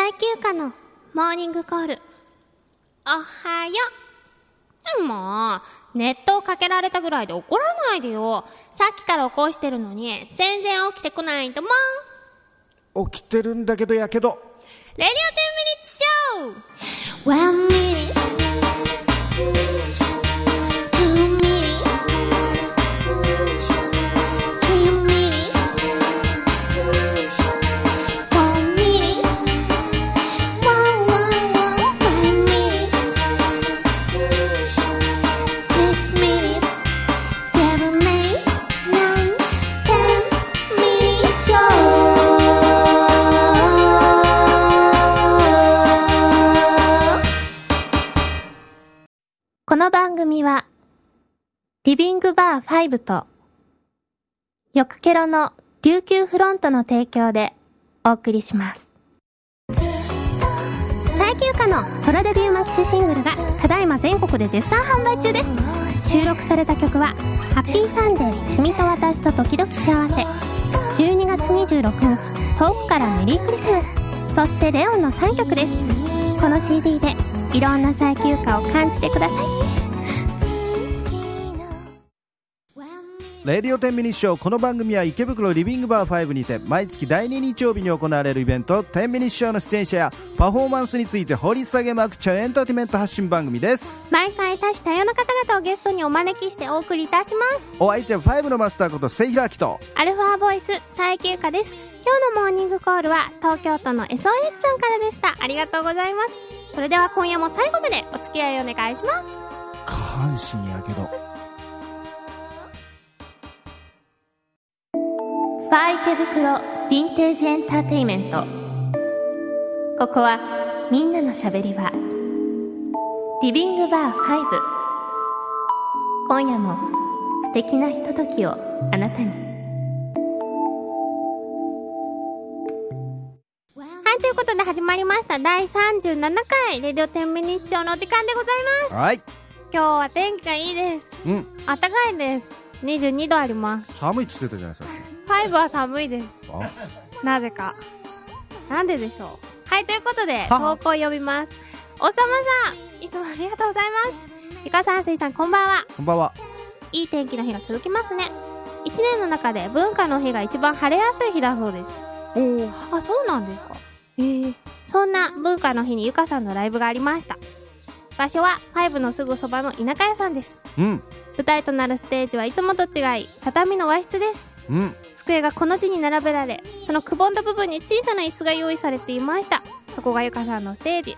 最休暇のモーニングコール。おはよう。もう、ネットをかけられたぐらいで怒らないでよ。さっきから起こしてるのに、全然起きてこないんだもん。起きてるんだけどやけどレディオ10ミニッツショー !1 minute, 2の番組は、リビングバー5と、よくケロの琉球フロントの提供でお送りします。最休暇のソロデビューマキシシングルがただいま全国で絶賛販売中です。収録された曲は、ハッピーサンデー君と私と時々幸せ。12月26日、遠くからメリークリスマス。そしてレオンの3曲です。この CD でいろんな最休暇を感じてください。レディオ10ミニッショーこの番組は池袋リビングバー5にて毎月第2日曜日に行われるイベント10ミニッショーの出演者やパフォーマンスについて掘り下げまくっちゃうエンターテインメント発信番組です毎回多種多様な方々をゲストにお招きしてお送りいたします。お相手は5のマスターことせいひらきとアルファボイス最休暇です。今日のモーニングコールは東京都の SOS さんからでした。ありがとうございます。それでは今夜も最後までお付き合いお願いします。下半身やけどファー池袋ヴィンテージエンターテイメント。ここはみんなのしゃべり場。リビングバー5今夜も素敵なひとときをあなたに。はいということで始まりました。第37回レディオ10ミニッショーのお時間でございます。はい。今日は天気がいいです。うん。暖かいです。22度あります。寒いっつってたじゃないですか5は寒いですあ？なぜか。なんででしょう。はい、ということで、は投稿を読みます。おさまさん、いつもありがとうございます。ゆかさん、すいさん、こんばんは。こんばんはいい天気の日が続きますね。一年の中で文化の日が一番晴れやすい日だそうです。おおあ、そうなんですか。へえ。そんな文化の日にゆかさんのライブがありました。場所は5のすぐそばの田舎屋さんです。うん舞台となるステージはいつもと違い、畳の和室です。うん。机がこの字に並べられそのくぼんだ部分に小さな椅子が用意されていました。そこがゆかさんのステージ。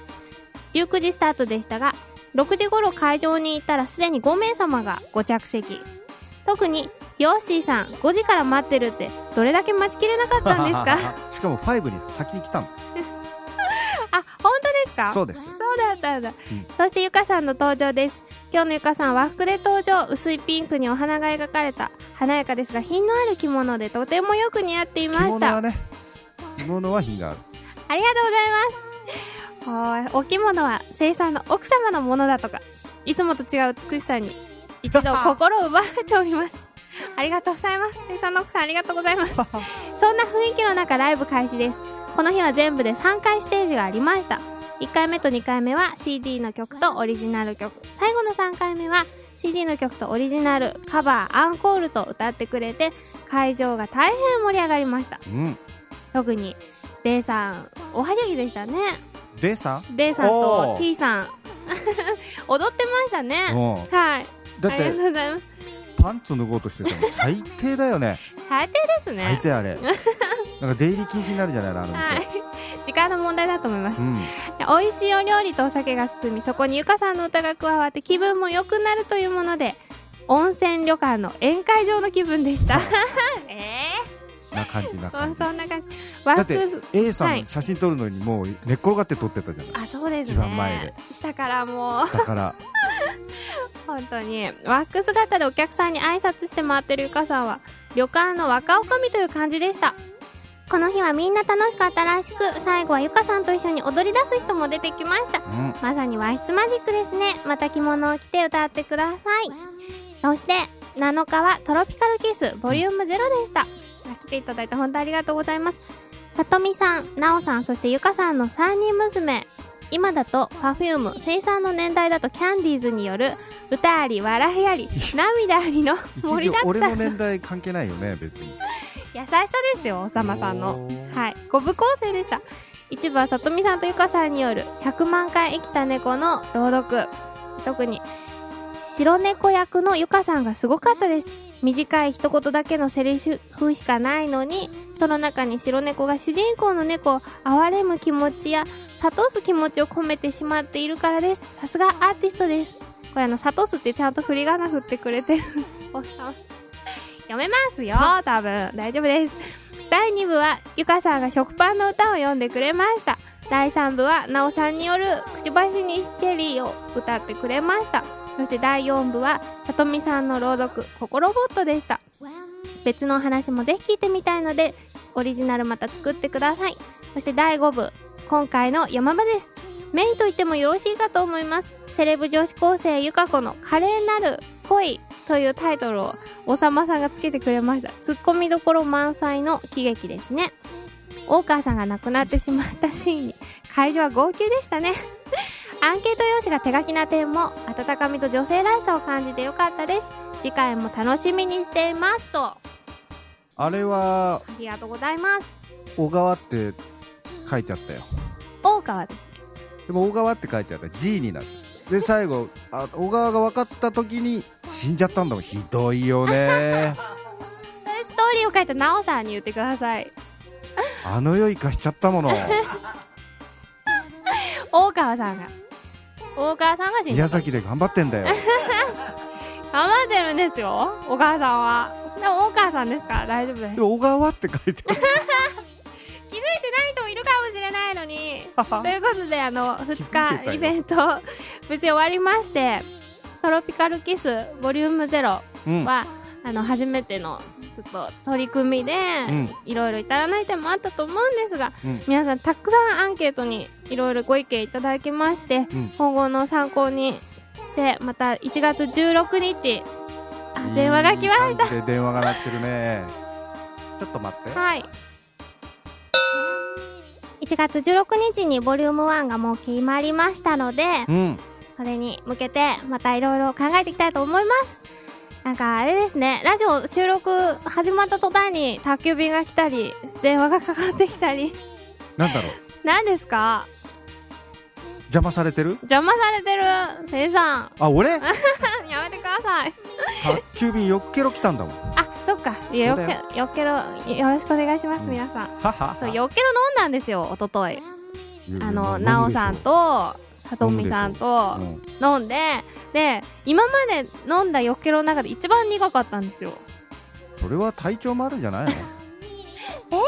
19時スタートでしたが6時頃会場に行ったらすでに5名様がご着席。特にヨッシーさん5時から待ってるってどれだけ待ちきれなかったんですか？しかも5に先に来たの。あ本当ですか？そうです。そうだったんだ、うん。そしてゆかさんの登場です今日のゆかさん和服で登場薄いピンクにお花が描かれた華やかですが品のある着物でとてもよく似合っていま着した物はね着物は品があるありがとうございます。お着物は生産の奥様のものだとか、いつもと違う美しさに一度 心を奪われております。ありがとうございます。生産の奥さんありがとうございます。そんな雰囲気の中ライブ開始です。この日は全部で3回ステージがありました。1回目と2回目は CD の曲とオリジナル曲。最後の3回目は CD の曲とオリジナル、カバー、アンコールと歌ってくれて、会場が大変盛り上がりました。うん特に、デイさん、おはしゃぎでしたね。でさん？デイさんと T さん、踊ってましたね。うんはい。だっありがとてうございます。パンツ脱ごうとしてたの最低だよね 最低ですね。最低あれなんか出入り禁止になるじゃないのあのはい店。時間の問題だと思います。うん美味しいお料理とお酒が進み、そこにゆかさんの歌が加わって気分も良くなるというもので、温泉旅館の宴会場の気分でした。えな感じなー、感じそそんな感じ。ワだって A さはいん写真撮るのにもう寝っ転がって撮ってたじゃないあ、そうですね。一番前で。下からもう、だから 本当にワックス姿でお客さんに挨拶して回ってるゆかさんは旅館の若女将という感じでしたこの日はみんな楽しかったらしく最後はゆかさんと一緒に踊り出す人も出てきました。うん。まさに和室マジックですね。また着物を着て歌ってください。そして7日はトロピカルキスボリューム0でした。来ていただいて本当ありがとうございます。さとみさん、なおさん、そしてゆかさんの3人娘。今だと Perfume、生産の年代だとキャンディーズによる歌あり、笑いあり、涙ありの盛りだくさん。の年代関係ないよね別に優しさですよ、おさまさんの。はい、5部構成でした。一部はさとみさんとゆかさんによる100万回生きた猫の朗読。特に、白猫役のゆかさんがすごかったです。短い一言だけのセリフしかないのに、その中に白猫が主人公の猫を憐れむ気持ちや、諭す気持ちを込めてしまっているからです。さすがアーティストです。これあの、諭すってちゃんと振り仮名振ってくれてるんです。おっさん読めますよ、多分。大丈夫です。第2部は、ゆかさんが食パンの歌を読んでくれました。第3部は、なおさんによる、くちばしにチェリーを歌ってくれました。そして第4部は、さとみさんの朗読、心ボットでした。別のお話もぜひ聞いてみたいので、オリジナルまた作ってください。そして第5部、今回の山場です。メインと言ってもよろしいかと思います。セレブ女子高生ゆか子の華麗なる恋というタイトルを、おさまさんがつけてくれました。ツッコミどころ満載の喜劇ですね。大川さんが亡くなってしまったシーンに、会場は号泣でしたね。アンケート用紙が手書きな点も、温かみと女性らしさを感じてよかったです。次回も楽しみにしていますと。ああれはりがとうございます。小川って書いてあったよ大川です。でも小川って書いてあった G になるで最後あ小川が分かった時に死んじゃったんだもんひどいよねストーリーを書いたなおさんに言ってください。あの世生かしちゃったもの大川さんが。大川さんが死んだ宮。崎で頑張ってんだよ 頑張ってるんですよ。お母さんは。でも大川さんですから大丈夫です。で小川って書いてあっ 気づいてない人もいるかもしれないのに。ということで、あの、気づいて2たよ日イベント、無事終わりまして、トロピカルキスボリューム0たうん。は、あの、初めての、ちょっと取り組みで、ん。いろいろ至らない点もあったと思うんですが、うん。皆さんたくさんアンケートにいろいろご意見いただきまして、うん。今後の参考にして、また1月16日、あ、電話が来ました。電話が鳴ってるね。ちょっと待って。はい。1月16日にボリューム1がもう決まりましたので、うんそれに向けてまたいろいろ考えていきたいと思います。なんかあれですね、ラジオ収録始まった途端に宅急便が来たり、電話がかかってきたり、なんだろう 何ですか？邪魔されてる？邪魔されてる、せいさん。あ俺？やめてください。宅急便よっけろ来たんだもんあ、そっか。いやよっけ、よっけろ、よろしくお願いします、皆さん。ははそう、よっけろ飲んだんですよ、おととい。あの、なおさんと、さとみさんとうん。飲んで、で、今まで飲んだよっけろの中で一番苦かったんですよ。それは体調もあるんじゃないの？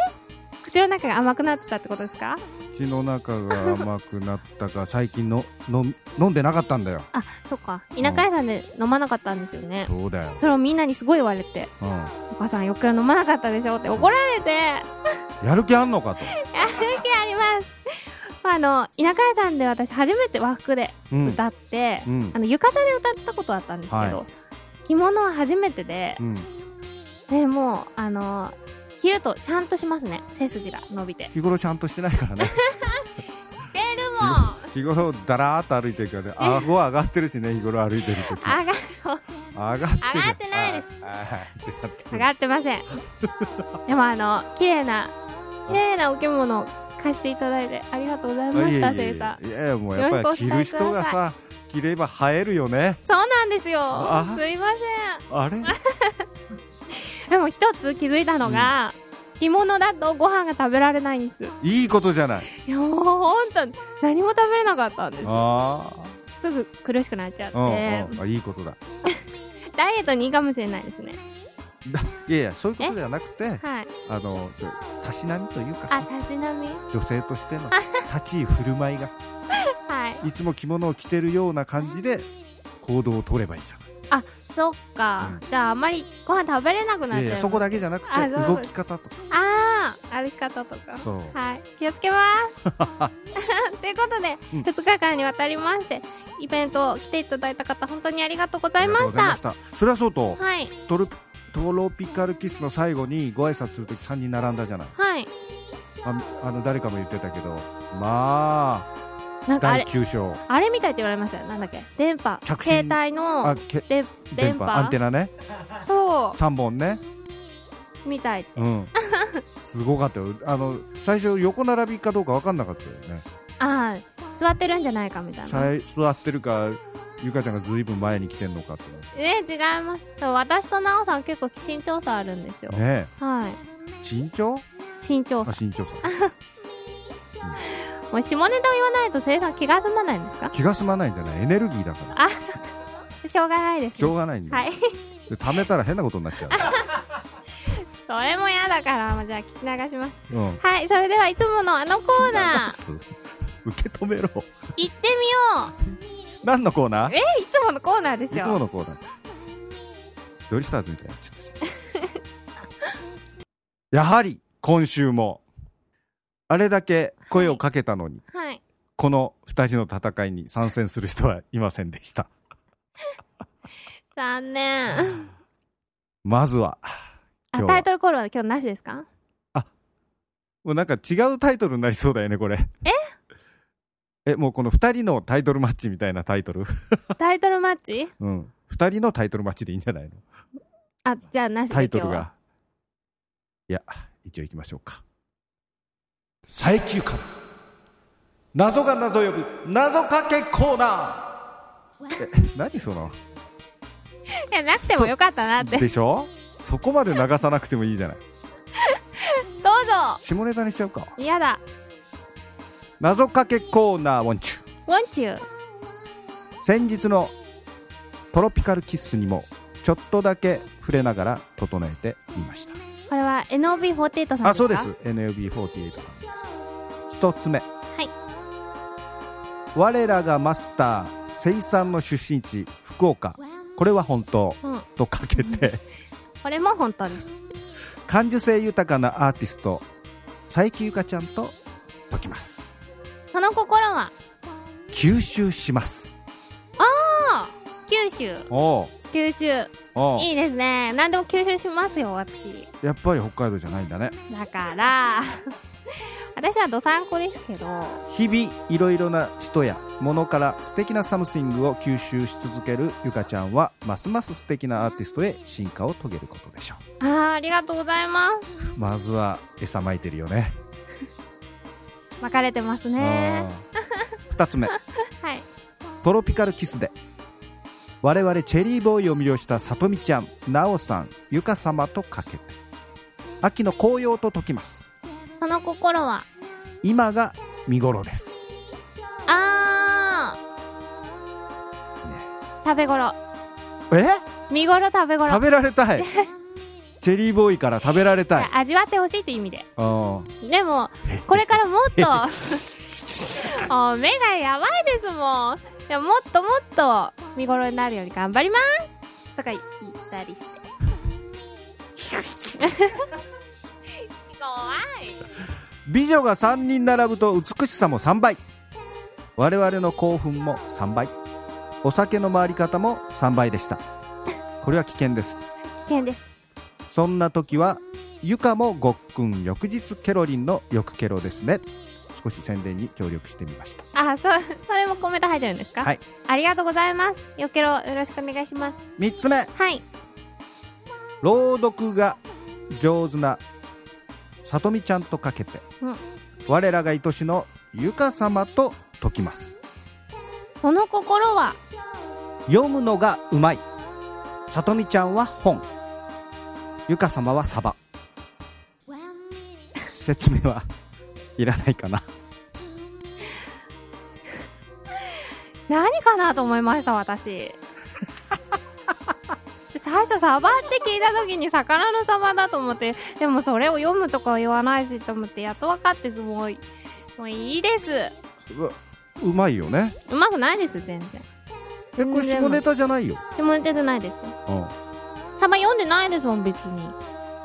口の中が甘くなってたってことですか？口の中が甘くなったか最近のの飲んでなかったんだよ。あ、そっか。田舎屋さんで飲まなかったんですよね。そうだよ、それをみんなにすごい言われて、うお母さんよっけろ飲まなかったでしょ？って怒られて、やん、やる気あんのかと、る気あります。まあ、あの、田舎屋さんで私初めて和服でうん。歌って、うん。あの、浴衣で歌ったことあったんですけど、は着物は初めてでう、ん、でもう、あの、着るとちゃんとしますね。背筋が伸びて。日頃ちゃんとしてないからね。してるもん。日頃だらーっと歩いてるからね。顎上がってるしね日頃歩いてる時。上が、上がってる上がってないです。上がってません。でもあの、綺麗な、綺麗なお着物を貸していただいてありがとうございました、せいさん。いやいやもうやっぱり着る人がさ着れば映えるよね。そうなんですよ。あ。すいまあれ？せん。でも一つ気づいたのが、着物だとご飯が食べられないんです。いいことじゃない。いやもうほんと、何も食べれなかったんです。すぐ苦しくなっちゃって。あ、うんうん。あいいことだ。ダイエットにいいかもしれないですね。いやいやそういうことではなくてはい。あのたしなみというかあ、さたしなみ？女性としての立ち居振る舞いが はい。いつも着物を着てるような感じで行動を取ればいいじゃそっか。じゃああんまりご飯食べれなくなっちゃう。そこだけじゃなくて動き方とかああ、歩き方とか。そうはい。気をつけます。ということで、うん2日間にわたりまして、イベントを来ていただいた方、本当にありがとうございました。それはそうとはい。トロトロピカルキスの最後にご挨拶するとき3人並んだじゃない。はい。ああの誰かも言ってたけど。まあ第なんかあれ9章。あれみたいって言われましたよ。なんだっけ？電波。着信。携帯のあけで電波。電波。アンテナね。そ3本ね。うみたい。うん。すごかったよ。あの最初横並びかどうか分かんなかったよね。ああ座ってるんじゃないかみたいな。座ってるかゆかちゃんがずいぶん前に来てんのかって。え違います。そう私と奈緒さん結構身長差あるんですよ、ねはい。え身長？あ身長差。身長差。もう下ネタを言わないと生産気が済まないんですか？気が済まないんじゃない？エネルギーだから。あそっか。しょうがないです、ね、しょうがないんはい。で貯めたら変なことになっちゃ それも嫌だからもうじゃあ聞き流します。ううん。はいそれではいつものあのコーナー。ー受け止めろ。行ってみよ何のコーナー？うえいつものコーナーですよ。いつものコーナー。ドリスターズみたいになっちゃった。やはり今週もあれだけ声をかけたのに、はい。この2人の戦いに参戦する人はいませんでした。残念。まずはあ今日は。タイトルコールは今日なしですか？もうなんか違うタイトルになりそうだよねこれ。え？えもうこの2人のタイトルマッチみたいなタイトル？タイトルマッチ？うん。2人のタイトルマッチでいいんじゃないの？あじゃあなしでタイトル今日はが。いや一応行きましょうか。最休から謎が謎呼ぶ。謎かけコーナー。え何その？いやなくてもよかったなって。どうでしょ？そこまで流さなくてもいいじゃない。ぞ。下ネタにしちゃうか。嫌だ謎かけコーナーウォンチュ Want you 先日のトロピカルキッスにもちょっとだけ触れながら整えてみました。これは NOB48 さんですか？あそうです。NLB48 さんです。一つ目。はい。我らがマスター生産の出身地福岡。これは本当うん。とかけて。これも本当です。感受性豊かなアーティスト佐伯ゆかちゃんと解きますその心は？吸収します。あ九州おう。九州いいですね。何でも吸収しますよ私。やっぱり北海道じゃないんだね。だから。私はどさんこですけど。日々いろいろな人や物から素敵な something を吸収し続けるゆかちゃんはますます素敵なアーティストへ進化を遂げることでしょあーありがとうございますまずは餌まいてるよね。す分かれてますね。うん。二つ目。はい。 Tropical Kiss で。我々チェリーボーイを魅了したさとみちゃんなおさんゆか様とかけて。秋の紅葉と解きます。その心は？今が見頃です。あー！食べ頃。え？見頃食べ頃。食べられたい チェリーボーイから食べられたい。味わってほしいって意味で。うん。でもこれからもっと。あ目がやばいですもん。でももっともっと見頃になるように頑張ります。とか言ったりして。怖い。美女が3人並ぶと美しさも3倍。我々の興奮も3倍。お酒の回り方も3倍でした。これは危険です。危険ですそんな時はゆかもごっくん翌日ケロリンのよくケロですね。少し宣伝に協力してみました。あそそれもコメント入ってるんですか？はい。ありがとうございます。よけろよろしくお願いします。3つ目。はい。朗読が上手なさとみちゃんとかけて、うん。我らが愛しのゆか様と解きます。その心は？読むのがうまい。さとみちゃんは本ゆか様はサバ。説明はいらないかな。何かなと思いました私。最初サバって聞いた時に魚のサバだと思ってでもそれを読むとか言わないしと思ってやっと分かってもうもういいです。うわうまいよね。うまくないです全然。えこれ下ネタじゃないよ、下ネタじゃないですうん、サバ読んでないですもん別に。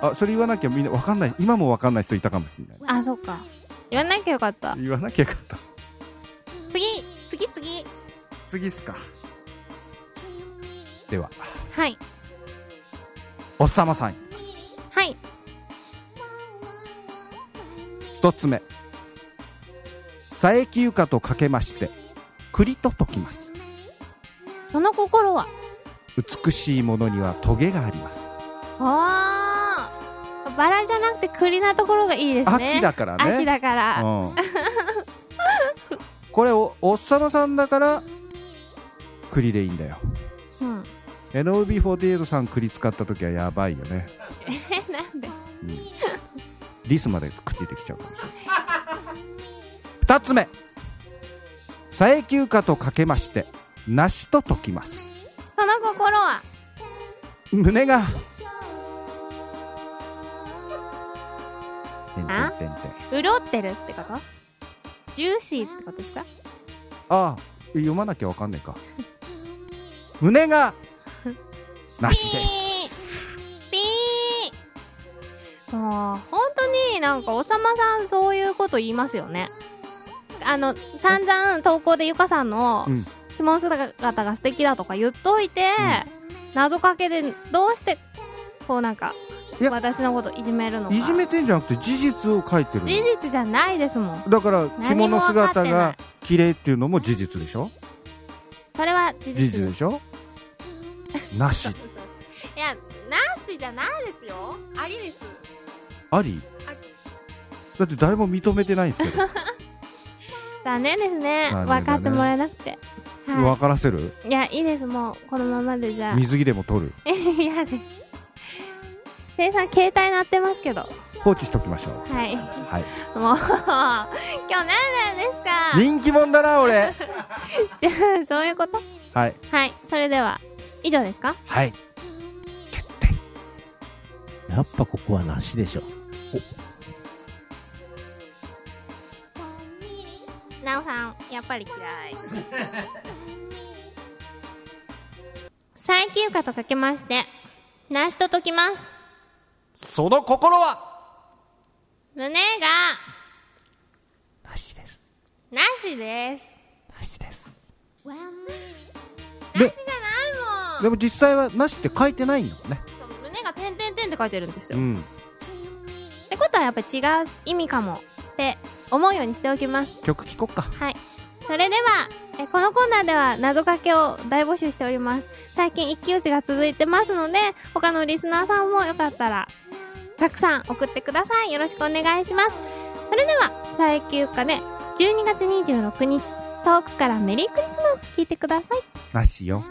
あそれ言わなきゃみんなわかんない。今もわかんない人いたかもしれない。あそっか。言わなきゃよかった。言わなきゃよかった。次次次。次っすか。では。はい。おっさまさん。はい。一つ目。佐伯ゆかとかけまして栗と解きます。その心は？美しいものにはトゲがあります。ああバラじゃなくて栗なところがいいですね。秋だからね。秋だから、うん、これおおっさまさんだから栗でいいんだよ。うん、NOB48 さん栗使った時はやばいよね、えなんで？うん、リスまでくっついてきちゃうかもしれない。2つ目。佐伯ゆかとかけまして梨と解きます胸が。あ？潤ってるってこと？ジューシーってことですか？ああ読まなきゃわかんねえか。胸が。梨です。ピーもう本当になんかおさまさんそういうこと言いますよね。あの散々投稿でゆかさんのうん。着物姿が素敵だとか言っといて、謎かけでどうしてこうなんか私のこといじめるのか。いじめてんじゃなくて事実を書いてるの。事実じゃないですもん。だから着物姿が綺麗っていうのも事実でしょ？それは事実でしょ？なし。いやなしじゃないですよ。ありです。あり？だって誰も認めてないんですけど。残念ですね。ね。分かってもらえなくて、分はからせる？い、いやいいです。もうこのままでじゃあ。水着でも取る？嫌です。生産携帯鳴ってますけど。放置しときましょう。はい。はい。もう今日何なんですか？人気者だな俺。じゃあそういうこと？はい。はい。それでは以上ですか？はい。決定。やっぱここはなしでしょ。なおさんやっぱり嫌い。最休暇とかけましてなしと解きます。その心は？胸が。なしです。なしです。なしです。なしでじゃないもん。でも実際はなしって書いてないんだもんね胸が点々点って書いてるんですよ、うん。ってことはやっぱり違う意味かも。って思うようにしておきます。曲聴こっか。はい。それではえこのコーナーでは謎かけを大募集しております。最近一騎打ちが続いてますので他のリスナーさんもよかったらたくさん送ってください。よろしくお願いします。それでは最休暇で12月26日遠くからメリークリスマス聞いてください。なしよ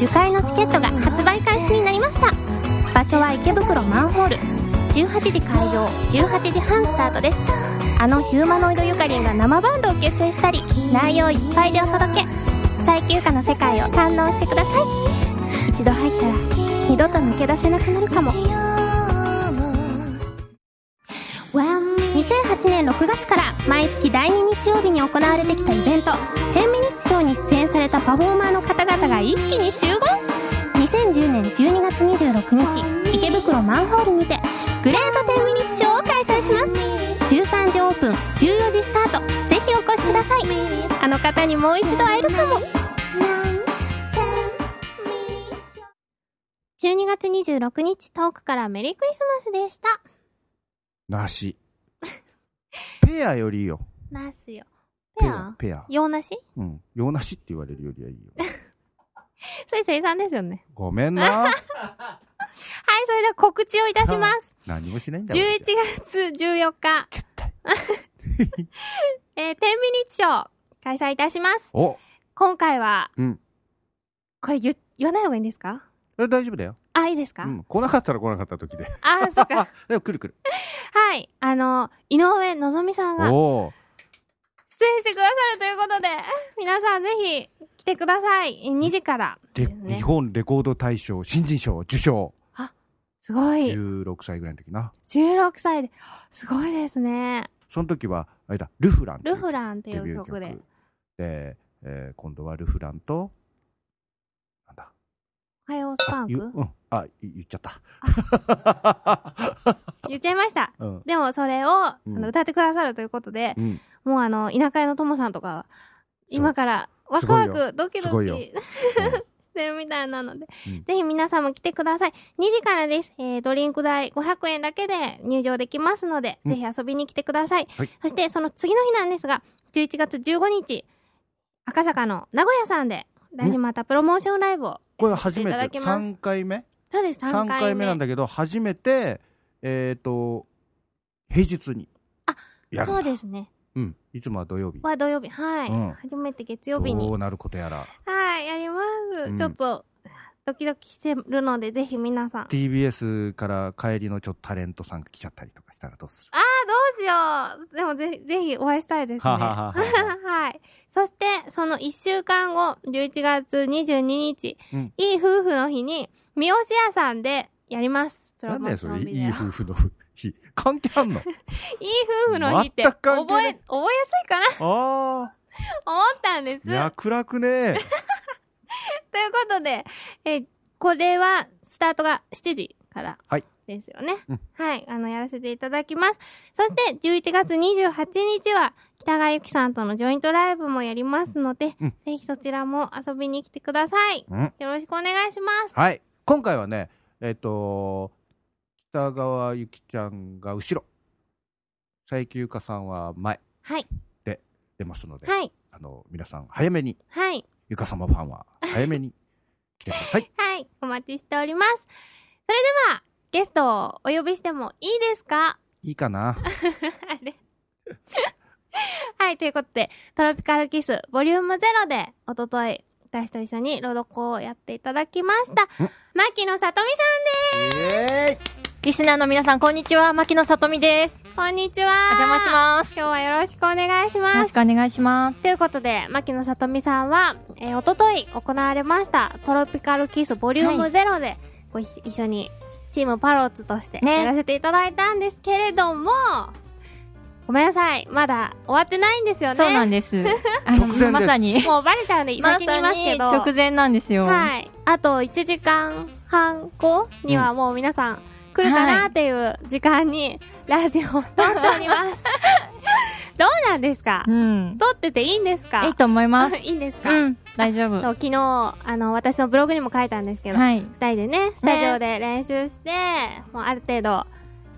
ライブ樹海のチケットが発売開始になりました。場所は池袋マンホール。18時会場。18時半スタートです。あのヒューマノイドゆかりんが生バンドを結成したり内容いっぱいでお届け。最休暇の世界を堪能してください。一度入ったら二度と抜け出せなくなるかも。2008年6月から毎月第2日曜日に行われてきたイベント「10ミニッツショー」に出演されたパフォーマーの方々が一気に集合2010年12月26日池袋マンホールにてグレート10ミニッツショーを開催します13時オープン14時スタートぜひお越しくださいあの方にもう一度会えるかも12月26日トークからメリークリスマスでした梨。ペアよりいいよ。ナスよ。ペアペア？洋梨？うん。洋梨って言われるよりはいいよ。それ生産ですよね。ごめんな。はい、それでは告知をいたします。何もしないんだよ。11月14日、絶対。えー、10ミニッツショー、開催いたします。お今回は、うんこれ言、言わない方がいいんですか？え大丈夫だよ。あ、いいですか、うん。来なかったら来なかった時で。あ、そっか。でも来る来る。はい。あの、井上のぞみさんが。出演してくださるということで、皆さんぜひ来てください。2時からね日本レコード大賞新人賞受賞。すごい。16歳ぐらいの時な。16歳で、すごいですね。その時は、あれだ、ルフランルフランっていう曲で。で、えー今度はルフランと、なんだ？おはようスパンク？ゆうん。あ、い言っちゃった。言っちゃいました。うん。でもそれを、あうんの歌ってくださるということで、うん。もうあの、田舎屋のともさんとかは、今からワクワクドキドキ してるみたいなので、うんぜひ皆さんも来てください。2時からです。えー、ドリンク代500円だけで入場できますので、うんぜひ遊びに来てください。はいそしてその次の日なんですが、11月15日、赤坂の名古屋さんで、大事またプロモーションライブを。これ初めて、いただきます3回目？そうです、3 ?3 回目。回目なんだけど、初めて、えっと、平日に。あ、そうですね。うん。いつもは土曜日。は土曜日。はい。うん初めて月曜日にどうなることやら。はい、やります。うんちょっと、ドキドキしてるので、ぜひ皆さん。あ TBS から帰りのちょっとタレントさんが来ちゃったりとかしたらどうする？あー、どうしよう。でもぜひ、ぜひお会いしたいですね。ははははは い。そして、その1週間後、11月22日、うんいい夫婦の日に、三好屋さんでやります。なんだよ、それ。いい夫婦の日。関係あんの？いい夫婦の日って、全く関係覚え、ない覚えやすいかな？あ思ったんです。あ、脈絡ね。ということで、えーこれは、スタートが7時から。はいですよね。うんはい。あの、やらせていただきます。そして、11月28日は、北川由紀さんとのジョイントライブもやりますので、うんぜひそちらも遊びに来てください。うん。よろしくお願いします。はい。今回はね、えっ、と、北川ゆきちゃんが後ろ、佐伯ゆかさんは前はい。出ますので、はい。あの、皆さん早めに、はい。ゆか様ファンは早めに来てください。はい。お待ちしております。それでは、ゲストをお呼びしてもいいですか？いいかな あれ はい、ということで、トロピカルキスボリューム0で、おととい、私と一緒に朗読をやっていただきましたうん。牧野さとみさんでイエーイリスナーの皆さん、こんにちは。牧野さとみです。す。こんにちは。お邪魔します。今日はよろしくお願いしよます。ろしくお願いします。ということで、牧野さとみさんは、えー、おととい行われました、トロピカルキスボリューム0で、ご一一緒に、チームパローツとして、ねやらせていただいたんですけれども、ごめんなさい。まだ終わってないんですよね。そうなんです。あ 直前ですまさに。もうバレちゃうんで、ま先に言いますけど。直前なんですよ。はい。あと1時間半後にはもう皆さん来るかなっていう時間にラジオを撮っております。どうなんですか？うん。撮ってていいんですか？いいと思います。いいんですか、うん。大丈夫。そう昨日、あの、私のブログにも書いたんですけど、はい。二人でね、スタジオで練習して、もうある程度、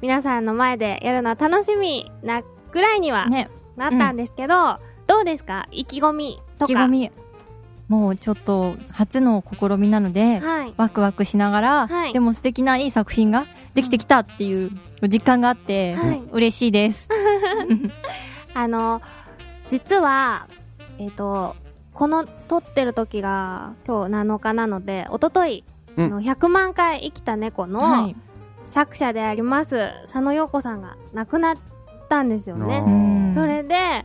皆さんの前でやるのは楽しみなぐらいにはね、なったんですけど、どうですか？意気込みとか。意気込み。もうちょっと、初の試みなので、はい。ワクワクしながら、はいでも素敵ないい作品ができてきたっていう実感があって、はい嬉しいです。あの、実は、えっ、と、この撮ってる時が今日7日なので、おととい、の100万回生きた猫はのい。作者であります、佐野陽子さんが亡くなったんですよあね。ーそれで、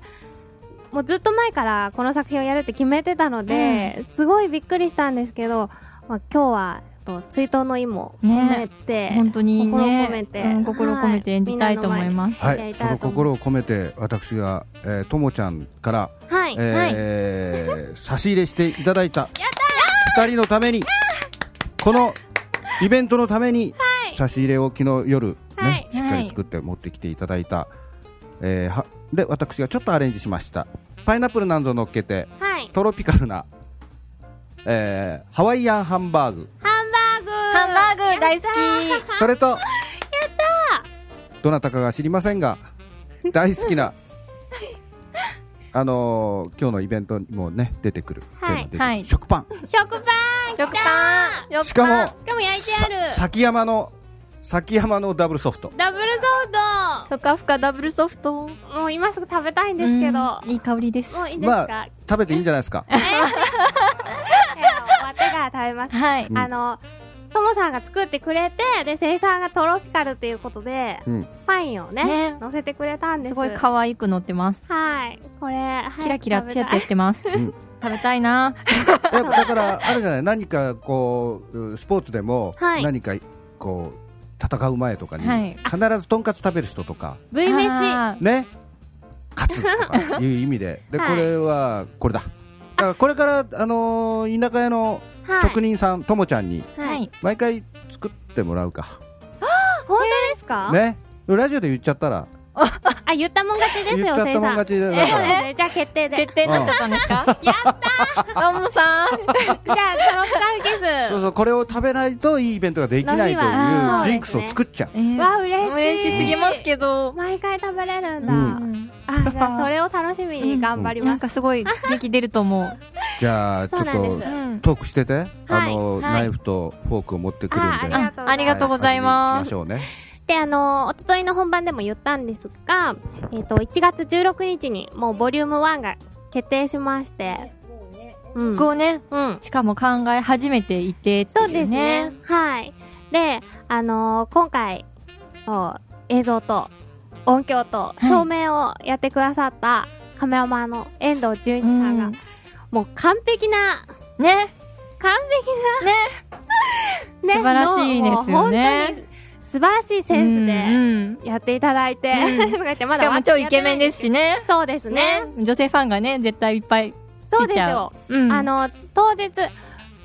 もうずっと前からこの作品をやるって決めてたので、すごいびっくりしたんですけど、まあ、今日は、と追悼の意も込めて、本当にね、心を込めてうん心を込めて演じたいと思います。はい、その心を込めて私が、えーともちゃんから、はい、えー差し入れしていただいた。2人のためにこのイベントのために差し入れを昨日夜、ねはい。しっかり作って持ってきていただいた、えーはで私がちょっとアレンジしました。パイナップルなどを乗っけてはい、トロピカルな、えーハワイアンハンバーグ。ハンバーグハンバーグ大好き。それとどなたかが知りませんが 大好きなあのー今日のイベントにもね出てくる、はい。はい。食パン。食パン。食パン。しかもしかも焼いてある。さ崎山の崎山のダブルソフト。ダブルソーふかふかダブルソフト。ドもう今すぐ食べたいんですけど、うん。いい香りです。もういいですか、まあ食べていいんじゃないですか。えー、終わってから食べます、はい。うんあのともさんが作ってくれてで生産がトロピカルっていうことでうん。パインをねね。乗せてくれたんです。すごい可愛く乗ってます。はい。これ、はい。キラキラツヤツヤしてます。うん。食べたいな。だからあるじゃない何かこうスポーツでもはい。何かこう戦う前とかにはい。必ずとんかつ食べる人とか。V 飯ね。勝つとかいう意味で。ではい。これはこれだ。だからこれからあのー田舎屋のはい職人さんともちゃんに。毎回作ってもらうか。本当ですか、ね。ラジオで言っちゃったらあ言ったもん勝ちですよ言っちゃったもん勝ちですねじゃあ決定で。決定になっちゃったんですか？やったどうもさん。じゃあトロピカルキスそうそうこれを食べないといいイベントができないというジンクスを作っちゃう。えーわ嬉しい。嬉しすぎますけど。毎回食べれるんだ、うんあじゃあそれを楽しみに頑張ります、なんかすごい元気出ると思う。じゃあちょっとトークしてて。あのはい。ナイフとフォークを持ってくるんで。あありがとうございます。しましょうねで、あのー、おとといの本番でも言ったんですが、えっ、と、1月16日にもうボリューム1が決定しまして、うん。こうね、うん。しかも考え始めていてね。そうですね。はい。で、あのー今回、映像と音響とい照明をやってくださったカメラマンの遠藤純一さんが、うんもう完璧な、ね。完璧な、ね。素晴らしいですよね素晴らしいセンスで、うんやっていただいて、うん まだしかも超イケメンですしね。そうですね。女性ファンがね、絶対いっぱいそうですよう。。うんあ、の、当日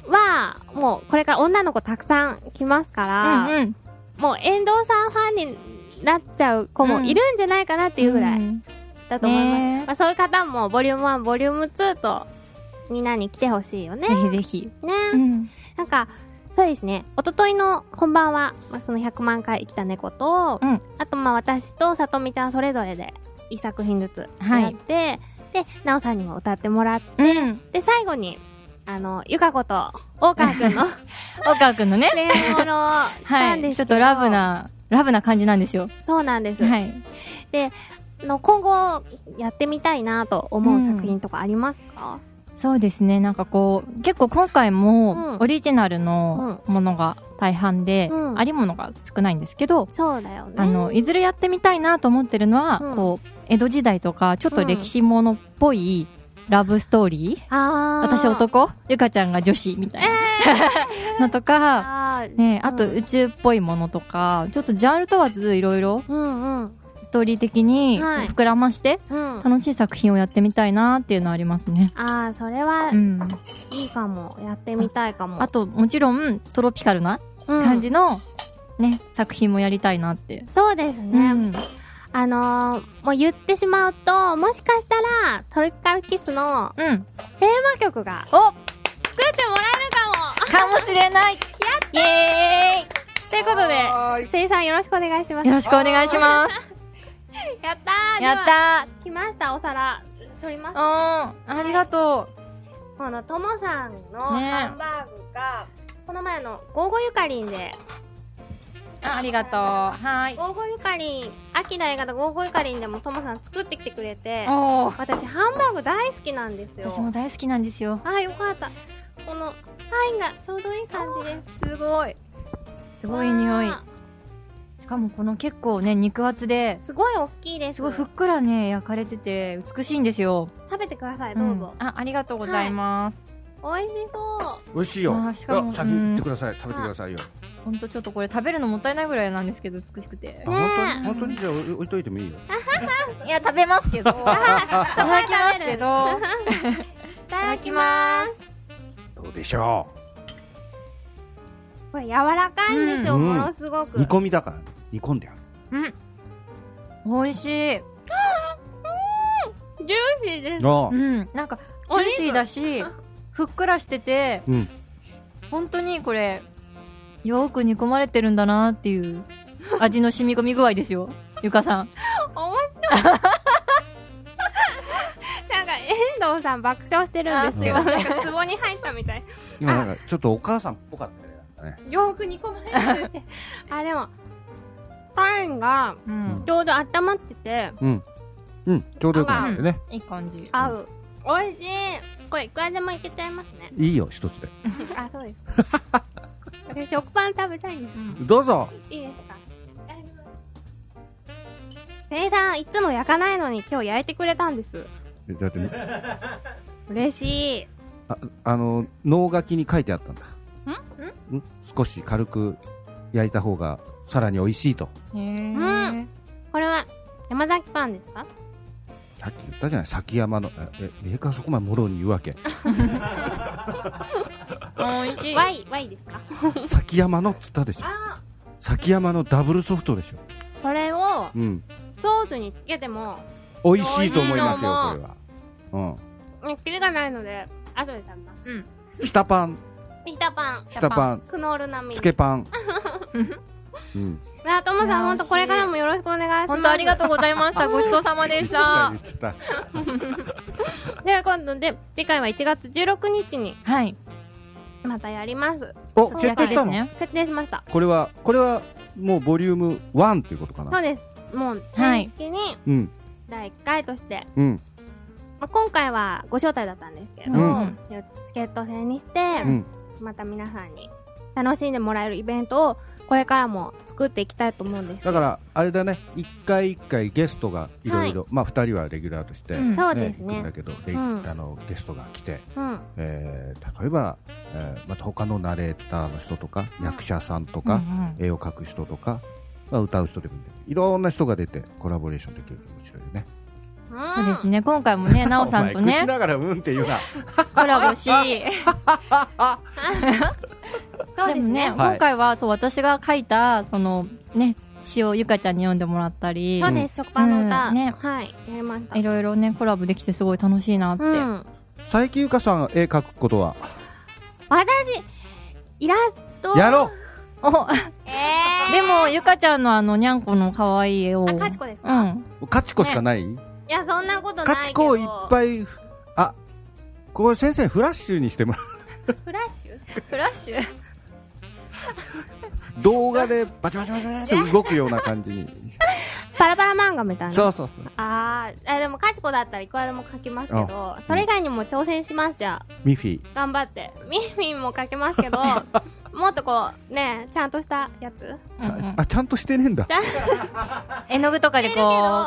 は、もうこれから女の子たくさん来ますから、うんうん。もう遠藤さんファンになっちゃう子もいるんじゃないかなっていうぐらいんだと思います。ねまあ、そういう方もボリューム1、ボリューム2とみんなに来てほしいよね。ぜひぜひ。ね、うん。なんか、そうですね。一昨日の本番は、まあ、その100万回生きた猫と、うんあとまあ私とさとみちゃんそれぞれで一作品ずつはいやって、で、なおさんにも歌ってもらって、うん。で、最後に、あの、ゆかこと、大川くんの 大川くんのね。恋愛をしたはい。んですけど、ちょっとラブ。な、ラブな感じなんですよ。そうなんです。はい。あの今後やってみたいなと思う作品とかありますか、そうですね。なんかこう、結構今回うん。も、オリジナルのものが大半で、うん。ありものが少ないんですけど、そうだよね。あの、いずれやってみたいなと思ってるのは、うん。こう、江戸時代とか、ちょっと歴史ものっぽいラブストーリー。あー。私男？ゆかちゃんが女子みたいな のとか、ね、あとうん。宇宙っぽいものとか、ちょっとジャンル問わずいろいろトーリー的にはい膨らましてうん。楽しい作品をやってみたいなっていうのはありますね。ああ、それはうん。いいかも。やってみたいかも。あと、もちろんトロピカルなうん感じのね、作品もやりたいなって。そうですね。うん。あのー、もう言ってしまうと、もしかしたら、トロピカルキスのうん。テーマ曲がお作ってもらえるかもかもしれないイエということで、せいさんよろしくお願いします。ーイよろしくお願いします。やったーやった来ました、お皿。取りますー。うん。ありがとこのともさんのねハンバーグが、この前のゴーゴゆかりんであありがとうはーいゴーゴーゆかりん、秋の映画のゴーゴーゆかりんでもともさん作ってきてくれて、私ハンバーグ大好きなんですよ。私も大好きなんですよあ、よかった。このパインがちょうどいい感じです。すごいすごい匂いわしかもこの結構ね肉厚でーすごい大きいです。すごいふっくらね焼かれてて美しいんですよ。食べてください、どうぞ。んあありがとうございます、美味しそう。美味しいよ。あーしかもあ先行ってください。食べてくださいよ。ほんとちょっとこれ食べるのもったいないぐらいなんですけど美しくて。あ本当に？本当に？じゃあ置いといてもいいよ。いや食べますけど。いただきますけど。いただきます。どうでしょこれ柔らかいんですよ、うん。ものすごく。う煮込みだから煮込んである。美味しい。ジューシーです。あうん。なんかジューシーだし ふっくらしててうん。本当にこれよく煮込まれてるんだなっていう味の染み込み具合ですよ。ゆかさん。面白い。なんか、遠藤さん爆笑してるんですよ。あすいませんなんか、壺に入ったみたい。今なんかちょっとお母さんっぽかったね。よーく煮込まれてるって。あ、でも、パンがうんちょうど温まってて、うんうんちょうどよくなってねいい感じ合う。美味しい。これいくらでもいけちゃいますね。いいよ一つで あ、そうです。私、食パン食べたいんです。どうぞいいですか？生さん、いつも焼かないのに今日焼いてくれたんです。だって嬉しい。ああの能書きに書いてあったんだん？少し軽く焼いた方がさらに美味しいと。へえうん。これは、山崎パンですか？さっき言ったじゃない？崎山のええメーカーそこまでもろに言うわけ。美味しい ?Y、Y ですか？崎山のっつったでしょ。あ。崎山のダブルソフトでしょ。これをうん。ソースにつけても、美味しいと思いますよこれは。うん。ねキリがないので、後で食べます。下パン。ピタパン、下パン。クノール並み。に。つけパン うん。いや、ともさん、ほんとこれからもよろしくお願いします。本当ありがとうございました。ごちそうさまでした。たう。では今度で、次回は1月16日にはい。またやります。お決定したの？ですね決定しました。これはこれはもうボリューム1っていうことかな？そうです。もう、はい正式にうん。第1回として、うん。まあ、今回はご招待だったんですけど、うん。チケット制にして、うん。また皆さんに楽しんでもらえるイベントをこれからも作っていきたいと思うんです。だからあれだね。一回一回ゲストがいろいろまあ二人はレギュラーとしてうん。そうですね。だけどあのゲストが来てうん。えー例えばえーまた他のナレーターの人とか役者さんとかうんうん。絵を描く人とかまあ歌う人でもいいんだけどいろんな人が出てコラボレーションできると面白いよね。うん。そうですね。今回もね なおさんとお前口ねながらうんって言うな。コラボし ですねでもね、はい。今回はそう私が書いたそのね詩をゆかちゃんに読んでもらったり。そうです食パンの歌、うんね。はい。やりました。いろいろねコラボできてすごい楽しいなって、うん。佐伯ゆかさん絵描くことは？私イラスト。やろおえー、でもゆかちゃんのあのにゃんこの可愛い絵を。あカチコですか、いうん。うカチコしかないやそんなことないけど。カチコをいっぱいあこれ先生フラッシュにしてもらう。フラッシュ？フラッシュ？動画でバチバチバチバチって動くような感じに。パラパラ漫画みたいな。そうそうそう。あーあでもカチコだったらいくらでも書きますけどそれ以外にも挑戦しますじゃあ。ミッフィ。ー頑張って。ミンミンも書けますけど もっとこうねちゃんとしたやつ。うんうんあちゃんとしてねえんだ。絵の具とかでこう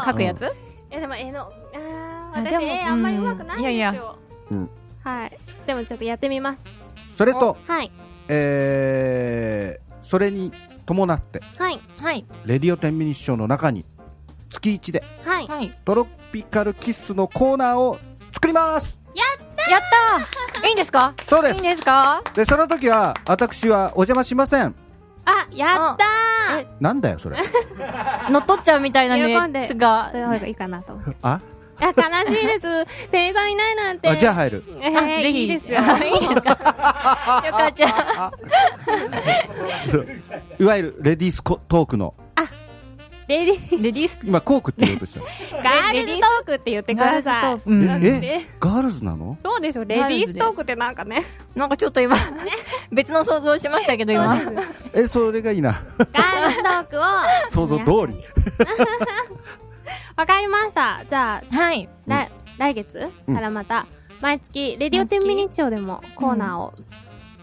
描くやつ？えでも絵のあー私あでも絵あんまり上手くないんですよ、うんいやいや。うん。はい。でもちょっとやってみます。それとはい。えー、それに伴ってはいはい。レディオ10ミニッションの中に月1ではい。はい。トロピカルキッスのコーナーを作ります。やったー！いいんですか？そうです。いいんですか？でその時は私はお邪魔しません。あやったー！なんだよそれ。乗っ取っちゃうみたいなん喜んでですがそれの方がいいかなと思って。あ？いや悲しいです。生産いないなんて。あじゃあ入る。えーあぜひ。いいですよ。あ いいですか？よかちゃん。そう。いわゆるレディースコトークの。レディレディース。今コークって言おうとした ガールズトークって言ってください。ガールズトーク。うん。ええガールズなの？そうですよ。レディーストークってなんかね。なんかちょっと今別の想像しましたけど今。そうですえそれがいいな。ガールズトクを。想像通り。わかりました。じゃあ、はい。来来月うんからまた、毎月、レディオ10ミニッチョでもコーナーを、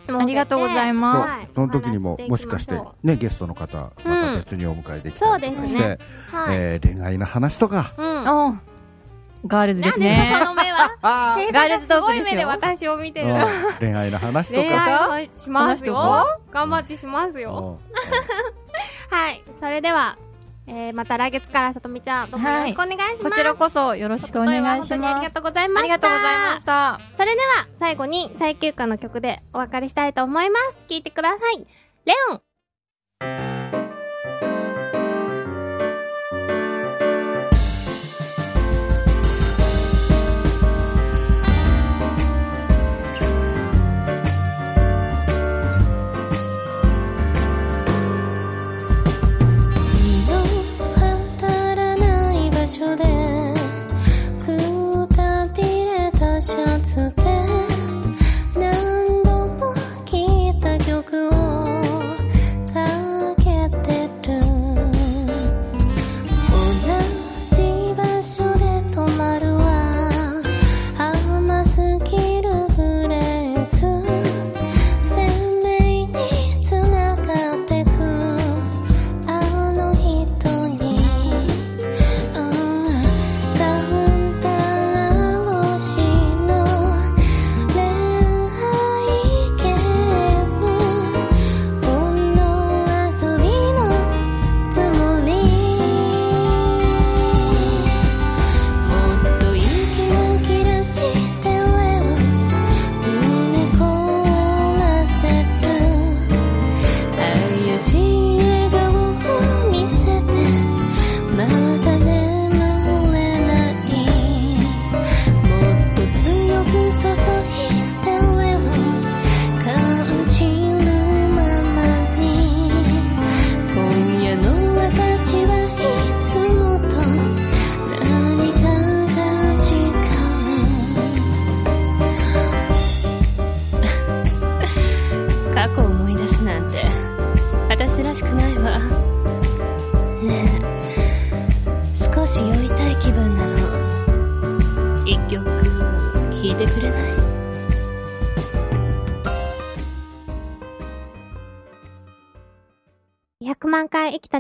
ありがとうございまはいその時にももしかしてねゲストの方また別にお迎えできたりとかして、そうですねはい。えー恋愛の話とかうん。ガールズですね。の目は？ガールズトークですよ目で私を見てる。ー恋愛の話と恋か愛をしますよ話。頑張ってしますよ。はい。それでは、えー、また来月からさとみちゃん、どうもよろしくお願いします。こちらこそよろしくお願いし本当にあります。がとうございました。ありがとうございました。それでは、最後に最休暇の曲でお別れしたいと思います。聴いてください。レオン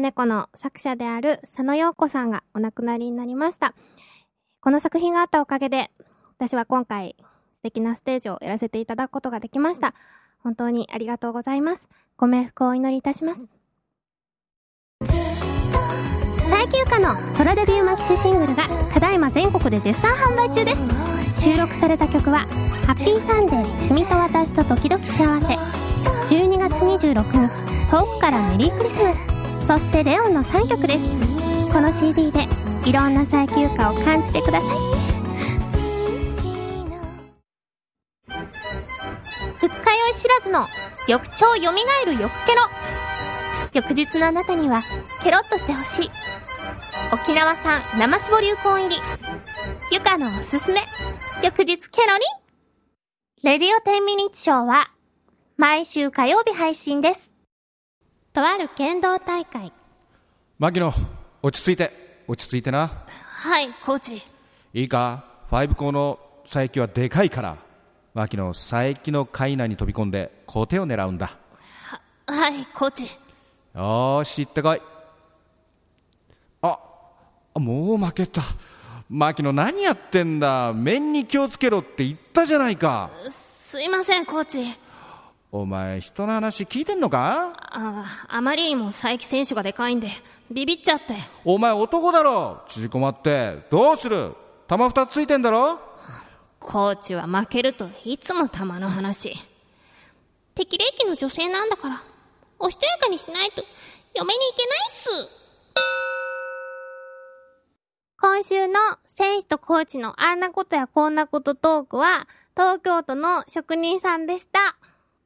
猫の作者である佐野陽子さんがお亡くなりになりました。この作品があったおかげで、私は今回素敵なステージをやらせていただくことができました。本当にありがとうございます。ご冥福をお祈りいたします。最休暇のソロデビューマキシシングルがただいま全国で絶賛販売中です。収録された曲は、ハッピーサンデー、君と私と時々幸せ。12月26日遠くからメリークリスマスそしてレオンの3曲です。この CD でいろんな最休暇を感じてください。二日酔い知らずの翌朝よみがえる翌ケロ。翌日のあなたにはケロッとしてほしい。沖縄産生搾り流行入り。ゆかのおすすめ。翌日ケロリレディオ10ミニッチショーは毎週火曜日配信です。とある剣道大会。牧野落ち着いて。落ち着いてな。はいコーチ。いいか？ファイブ校の佐伯はでかいから。牧野佐伯の階内に飛び込んで小手を狙うんだ。はいコーチ。よーし行ってこい。ああもう負けた。牧野何やってんだ？面に気をつけろって言ったじゃないか。すいませんコーチお前人の話聞いてんのか？ああまりにも佐伯選手がでかいんでビビっちゃって。お前男だろ。縮こまってどうする？玉二つついてんだろ？コーチは負けるといつも玉の話。適齢期の女性なんだからおしとやかにしないと嫁に行けないっす。今週の選手とコーチのあんなことやこんなことトークは、東京都の職人さんでした。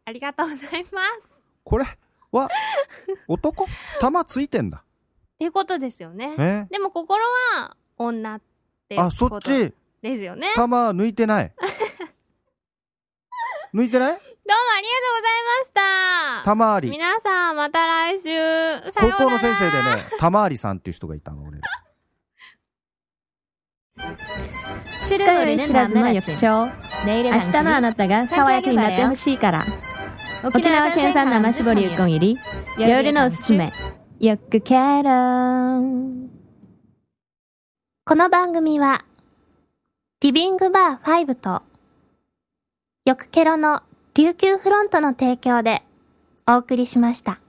ありがとうございます。これは男？玉ついてんだっていうことですよね。え？でも心は女ってあそっち？ですよね。玉抜いてない抜いてない？どうもありがとうございました。たまわり。皆さん、また来週。高校の先生でね、たまわりさんっていう人がいたの、俺。知るより知らずの翌朝明日のあなたが爽やかになってほしいから沖縄県産生搾りうこん入り。夜のおすすめ。よくケロこの番組は、リビングバー5と、よくケロの琉球フロントの提供でお送りしました。